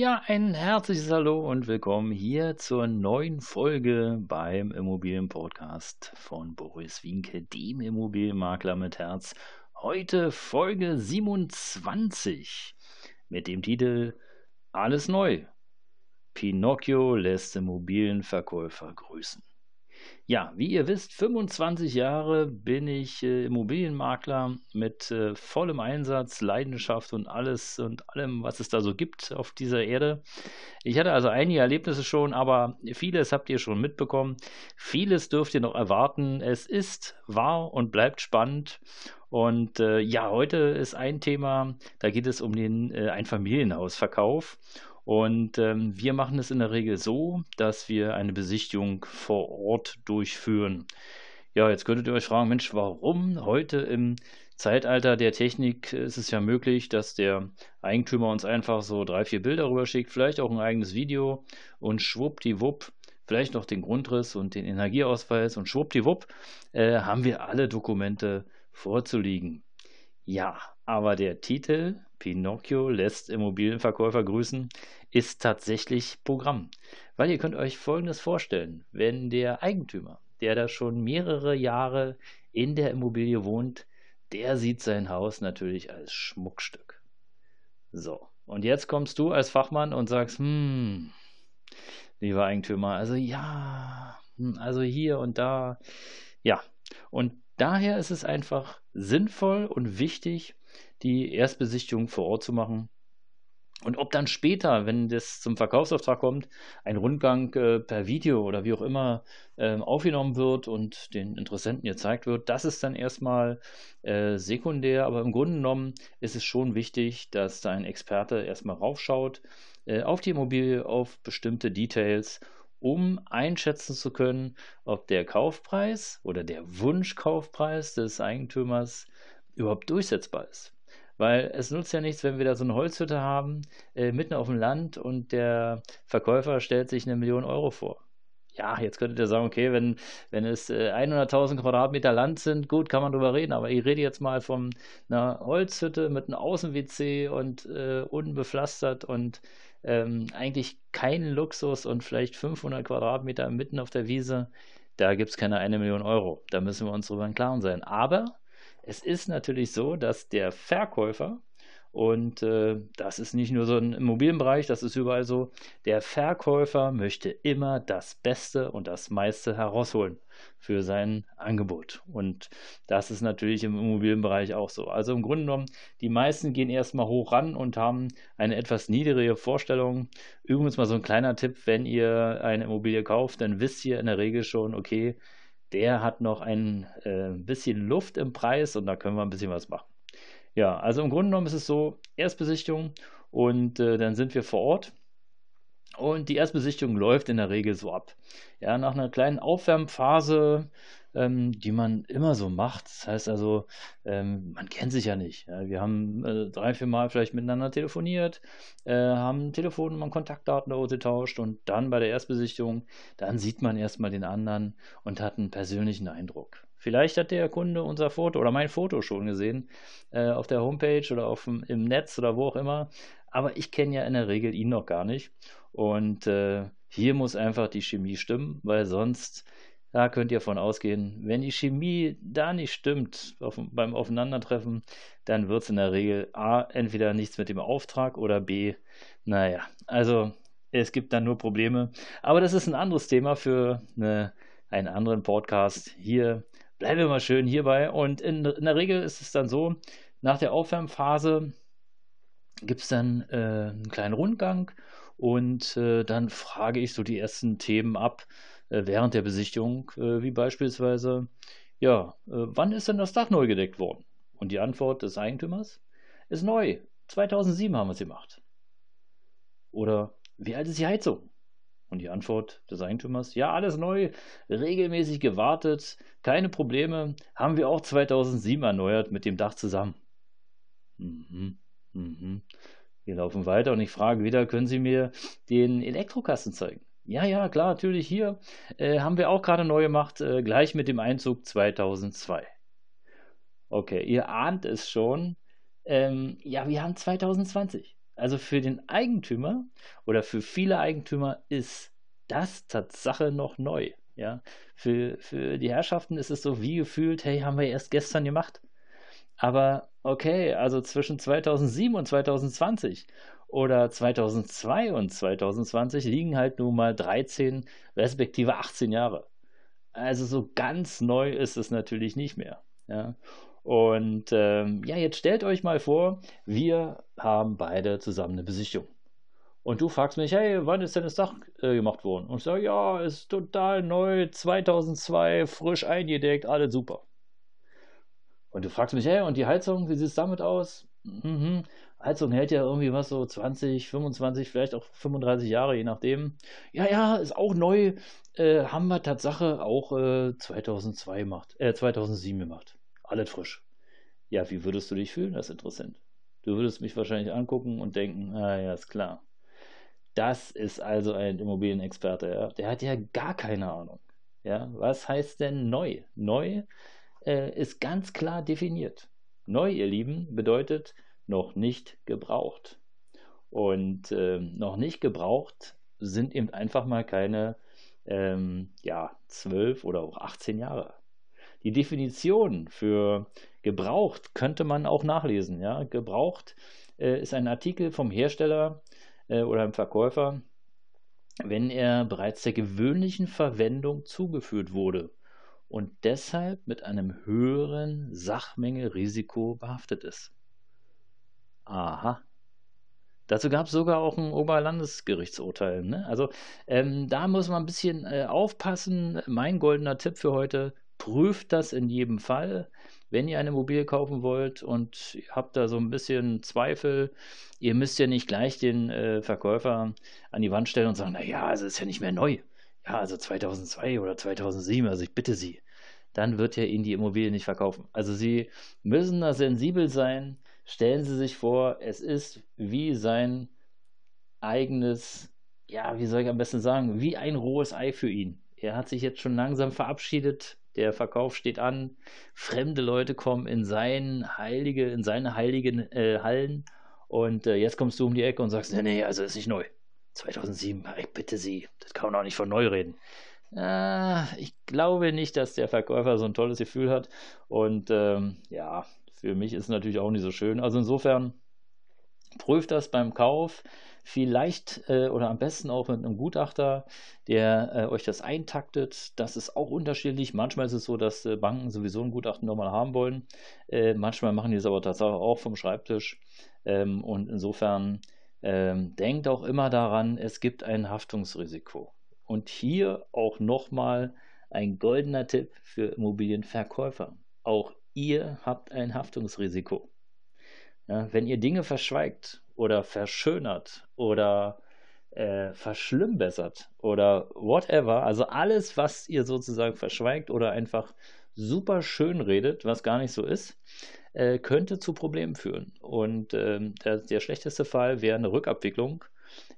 Ja, ein herzliches Hallo und willkommen hier zur neuen Folge beim Immobilienpodcast von Boris Winke, dem Immobilienmakler mit Herz. Heute Folge 27 mit dem Titel Alles neu. Pinocchio lässt Immobilienverkäufer grüßen. Ja, wie ihr wisst, 25 Jahre bin ich äh, Immobilienmakler mit äh, vollem Einsatz, Leidenschaft und alles und allem, was es da so gibt auf dieser Erde. Ich hatte also einige Erlebnisse schon, aber vieles habt ihr schon mitbekommen. Vieles dürft ihr noch erwarten. Es ist, war und bleibt spannend. Und äh, ja, heute ist ein Thema, da geht es um den äh, Einfamilienhausverkauf. Und ähm, wir machen es in der Regel so, dass wir eine Besichtigung vor Ort durchführen. Ja, jetzt könntet ihr euch fragen, Mensch, warum heute im Zeitalter der Technik ist es ja möglich, dass der Eigentümer uns einfach so drei, vier Bilder rüberschickt, vielleicht auch ein eigenes Video und schwuppdiwupp, vielleicht noch den Grundriss und den Energieausweis und schwuppdiwupp äh, haben wir alle Dokumente vorzuliegen. Ja, aber der Titel Pinocchio lässt Immobilienverkäufer grüßen ist tatsächlich Programm. Weil ihr könnt euch Folgendes vorstellen, wenn der Eigentümer, der da schon mehrere Jahre in der Immobilie wohnt, der sieht sein Haus natürlich als Schmuckstück. So, und jetzt kommst du als Fachmann und sagst, hm, lieber Eigentümer, also ja, hm, also hier und da, ja. Und daher ist es einfach sinnvoll und wichtig, die Erstbesichtigung vor Ort zu machen. Und ob dann später, wenn das zum Verkaufsauftrag kommt, ein Rundgang äh, per Video oder wie auch immer äh, aufgenommen wird und den Interessenten gezeigt wird, das ist dann erstmal äh, sekundär. Aber im Grunde genommen ist es schon wichtig, dass da ein Experte erstmal raufschaut äh, auf die Immobilie, auf bestimmte Details, um einschätzen zu können, ob der Kaufpreis oder der Wunschkaufpreis des Eigentümers überhaupt durchsetzbar ist. Weil es nutzt ja nichts, wenn wir da so eine Holzhütte haben, äh, mitten auf dem Land und der Verkäufer stellt sich eine Million Euro vor. Ja, jetzt könntet ihr sagen, okay, wenn, wenn es äh, 100.000 Quadratmeter Land sind, gut, kann man drüber reden, aber ich rede jetzt mal von einer Holzhütte mit einem Außen-WC und äh, unbepflastert und ähm, eigentlich kein Luxus und vielleicht 500 Quadratmeter mitten auf der Wiese, da gibt es keine eine Million Euro. Da müssen wir uns drüber im Klaren sein. Aber es ist natürlich so, dass der Verkäufer, und äh, das ist nicht nur so im Immobilienbereich, das ist überall so, der Verkäufer möchte immer das Beste und das meiste herausholen für sein Angebot. Und das ist natürlich im Immobilienbereich auch so. Also im Grunde genommen, die meisten gehen erstmal hoch ran und haben eine etwas niedrige Vorstellung. Übrigens mal so ein kleiner Tipp, wenn ihr eine Immobilie kauft, dann wisst ihr in der Regel schon, okay, der hat noch ein äh, bisschen Luft im Preis und da können wir ein bisschen was machen. Ja, also im Grunde genommen ist es so, Erstbesichtigung und äh, dann sind wir vor Ort und die Erstbesichtigung läuft in der Regel so ab. Ja, nach einer kleinen Aufwärmphase ähm, die man immer so macht. Das heißt also, ähm, man kennt sich ja nicht. Ja. Wir haben äh, drei, vier Mal vielleicht miteinander telefoniert, äh, haben und Kontaktdaten ausgetauscht und dann bei der Erstbesichtigung, dann sieht man erstmal den anderen und hat einen persönlichen Eindruck. Vielleicht hat der Kunde unser Foto oder mein Foto schon gesehen äh, auf der Homepage oder auf im Netz oder wo auch immer. Aber ich kenne ja in der Regel ihn noch gar nicht. Und äh, hier muss einfach die Chemie stimmen, weil sonst da könnt ihr von ausgehen, wenn die Chemie da nicht stimmt auf, beim Aufeinandertreffen, dann wird es in der Regel A, entweder nichts mit dem Auftrag oder B, naja, also es gibt dann nur Probleme. Aber das ist ein anderes Thema für eine, einen anderen Podcast. Hier bleiben wir mal schön hierbei. Und in, in der Regel ist es dann so, nach der Aufwärmphase gibt es dann äh, einen kleinen Rundgang und äh, dann frage ich so die ersten Themen ab äh, während der Besichtigung, äh, wie beispielsweise, ja, äh, wann ist denn das Dach neu gedeckt worden? Und die Antwort des Eigentümers ist neu. 2007 haben wir es gemacht. Oder wie alt ist die Heizung? Und die Antwort des Eigentümers, ja, alles neu, regelmäßig gewartet, keine Probleme, haben wir auch 2007 erneuert mit dem Dach zusammen. Mhm, mhm. Wir laufen weiter und ich frage wieder, können Sie mir den Elektrokasten zeigen? Ja, ja, klar, natürlich hier. Äh, haben wir auch gerade neu gemacht, äh, gleich mit dem Einzug 2002. Okay, ihr ahnt es schon. Ähm, ja, wir haben 2020. Also für den Eigentümer oder für viele Eigentümer ist das Tatsache noch neu. Ja, für, für die Herrschaften ist es so wie gefühlt, hey, haben wir erst gestern gemacht. Aber okay, also zwischen 2007 und 2020 oder 2002 und 2020 liegen halt nun mal 13 respektive 18 Jahre. Also so ganz neu ist es natürlich nicht mehr. Ja. Und ähm, ja, jetzt stellt euch mal vor, wir haben beide zusammen eine Besichtigung. Und du fragst mich, hey, wann ist denn das Dach äh, gemacht worden? Und ich sage, ja, ist total neu, 2002, frisch eingedeckt, alles super. Und du fragst mich, hey, und die Heizung, wie sieht es damit aus? Mhm. Heizung hält ja irgendwie was so 20, 25, vielleicht auch 35 Jahre, je nachdem. Ja, ja, ist auch neu. Äh, haben wir Tatsache auch äh, 2002 gemacht, äh, 2007 gemacht. Alles frisch. Ja, wie würdest du dich fühlen als Interessent? Du würdest mich wahrscheinlich angucken und denken, ah ja, ist klar. Das ist also ein Immobilienexperte, ja. Der hat ja gar keine Ahnung. Ja, was heißt denn neu? Neu äh, ist ganz klar definiert. Neu, ihr Lieben, bedeutet noch nicht gebraucht. Und äh, noch nicht gebraucht sind eben einfach mal keine ähm, ja, 12 oder auch 18 Jahre. Die Definition für gebraucht könnte man auch nachlesen. Ja? Gebraucht äh, ist ein Artikel vom Hersteller äh, oder einem Verkäufer, wenn er bereits der gewöhnlichen Verwendung zugeführt wurde und deshalb mit einem höheren Sachmenge-Risiko behaftet ist. Aha. Dazu gab es sogar auch ein Oberlandesgerichtsurteil. Ne? Also ähm, da muss man ein bisschen äh, aufpassen. Mein goldener Tipp für heute, prüft das in jedem Fall. Wenn ihr eine Immobilie kaufen wollt und habt da so ein bisschen Zweifel, ihr müsst ja nicht gleich den äh, Verkäufer an die Wand stellen und sagen, naja, also ist ja nicht mehr neu. Ja, also 2002 oder 2007, also ich bitte Sie. Dann wird er Ihnen die Immobilie nicht verkaufen. Also Sie müssen da sensibel sein Stellen Sie sich vor, es ist wie sein eigenes, ja, wie soll ich am besten sagen, wie ein rohes Ei für ihn. Er hat sich jetzt schon langsam verabschiedet, der Verkauf steht an, fremde Leute kommen in, sein heilige, in seine heiligen äh, Hallen und äh, jetzt kommst du um die Ecke und sagst, nee, nee, also ist nicht neu. 2007, ich bitte Sie, das kann man auch nicht von neu reden. Ah, ich glaube nicht, dass der Verkäufer so ein tolles Gefühl hat. Und ähm, ja, für mich ist natürlich auch nicht so schön. Also insofern prüft das beim Kauf. Vielleicht äh, oder am besten auch mit einem Gutachter, der äh, euch das eintaktet. Das ist auch unterschiedlich. Manchmal ist es so, dass äh, Banken sowieso ein Gutachten nochmal haben wollen. Äh, manchmal machen die es aber tatsächlich auch vom Schreibtisch. Ähm, und insofern ähm, denkt auch immer daran, es gibt ein Haftungsrisiko. Und hier auch nochmal ein goldener Tipp für Immobilienverkäufer. Auch ihr habt ein Haftungsrisiko. Ja, wenn ihr Dinge verschweigt oder verschönert oder äh, verschlimmbessert oder whatever, also alles, was ihr sozusagen verschweigt oder einfach super schön redet, was gar nicht so ist, äh, könnte zu Problemen führen. Und ähm, der, der schlechteste Fall wäre eine Rückabwicklung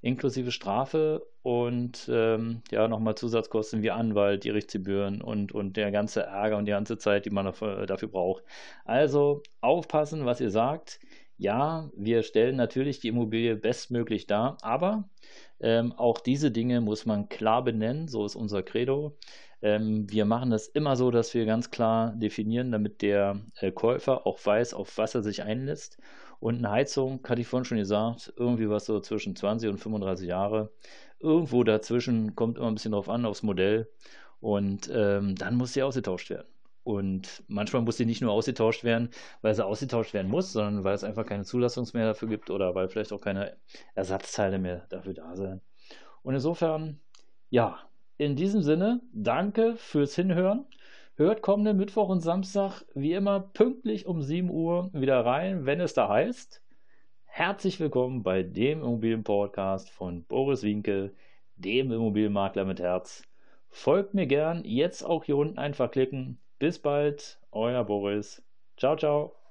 inklusive Strafe und ähm, ja, nochmal Zusatzkosten wie Anwalt, Gerichtsgebühren und, und der ganze Ärger und die ganze Zeit, die man dafür, dafür braucht. Also aufpassen, was ihr sagt. Ja, wir stellen natürlich die Immobilie bestmöglich dar, aber ähm, auch diese Dinge muss man klar benennen, so ist unser Credo. Ähm, wir machen das immer so, dass wir ganz klar definieren, damit der äh, Käufer auch weiß, auf was er sich einlässt und eine Heizung, hatte ich vorhin schon gesagt, irgendwie was so zwischen 20 und 35 Jahre. Irgendwo dazwischen kommt immer ein bisschen drauf an, aufs Modell. Und ähm, dann muss sie ausgetauscht werden. Und manchmal muss sie nicht nur ausgetauscht werden, weil sie ausgetauscht werden muss, sondern weil es einfach keine Zulassung mehr dafür gibt oder weil vielleicht auch keine Ersatzteile mehr dafür da sind. Und insofern, ja, in diesem Sinne, danke fürs Hinhören. Hört kommenden Mittwoch und Samstag wie immer pünktlich um 7 Uhr wieder rein, wenn es da heißt. Herzlich willkommen bei dem Immobilienpodcast von Boris Winkel, dem Immobilienmakler mit Herz. Folgt mir gern, jetzt auch hier unten einfach klicken. Bis bald, euer Boris. Ciao, ciao.